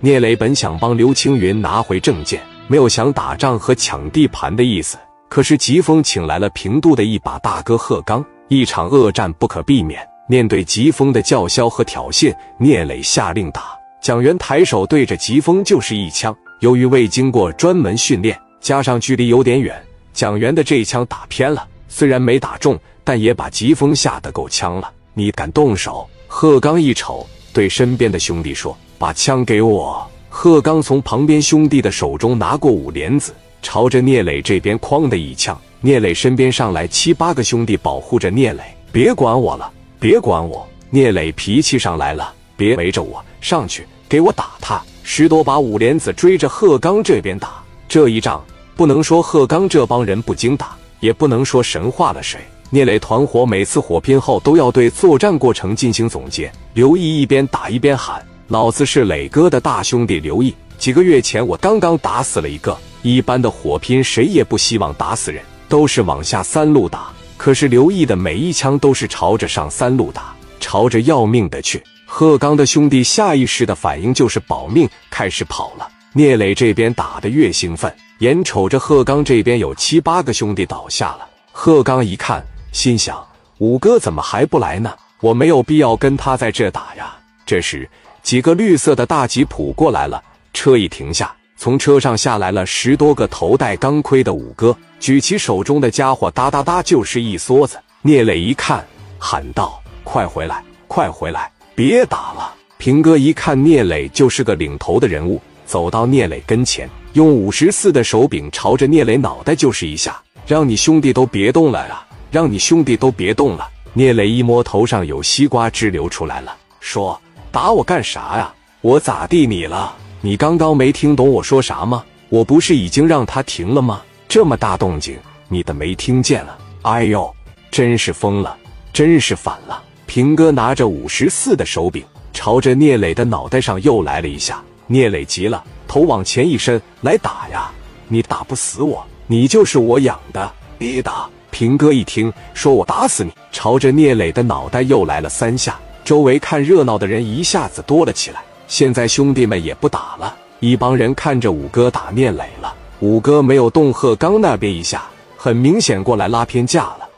聂磊本想帮刘青云拿回证件，没有想打仗和抢地盘的意思。可是疾风请来了平度的一把大哥贺刚，一场恶战不可避免。面对疾风的叫嚣和挑衅，聂磊下令打。蒋元抬手对着疾风就是一枪。由于未经过专门训练，加上距离有点远，蒋元的这一枪打偏了，虽然没打中，但也把疾风吓得够呛了。你敢动手？贺刚一瞅，对身边的兄弟说。把枪给我！贺刚从旁边兄弟的手中拿过五莲子，朝着聂磊这边哐的一枪。聂磊身边上来七八个兄弟保护着聂磊，别管我了，别管我！聂磊脾气上来了，别围着我，上去给我打他！十多把五莲子追着贺刚这边打。这一仗不能说贺刚这帮人不经打，也不能说神化了谁。聂磊团伙每次火拼后都要对作战过程进行总结。刘毅一边打一边喊。老子是磊哥的大兄弟刘毅。几个月前，我刚刚打死了一个。一般的火拼，谁也不希望打死人，都是往下三路打。可是刘毅的每一枪都是朝着上三路打，朝着要命的去。贺刚的兄弟下意识的反应就是保命，开始跑了。聂磊这边打得越兴奋，眼瞅着贺刚这边有七八个兄弟倒下了。贺刚一看，心想：五哥怎么还不来呢？我没有必要跟他在这打呀。这时。几个绿色的大吉普过来了，车一停下，从车上下来了十多个头戴钢盔的五哥，举起手中的家伙，哒哒哒就是一梭子。聂磊一看，喊道：“快回来，快回来，别打了！”平哥一看聂磊就是个领头的人物，走到聂磊跟前，用五十四的手柄朝着聂磊脑袋就是一下，让你兄弟都别动了啊！让你兄弟都别动了。聂磊一摸头上有西瓜汁流出来了，说。打我干啥呀？我咋地你了？你刚刚没听懂我说啥吗？我不是已经让他停了吗？这么大动静，你的没听见了？哎呦，真是疯了，真是反了！平哥拿着五十四的手柄，朝着聂磊的脑袋上又来了一下。聂磊急了，头往前一伸，来打呀！你打不死我，你就是我养的，别打！平哥一听，说我打死你，朝着聂磊的脑袋又来了三下。周围看热闹的人一下子多了起来。现在兄弟们也不打了，一帮人看着五哥打聂磊了。五哥没有动贺刚那边一下，很明显过来拉偏架了。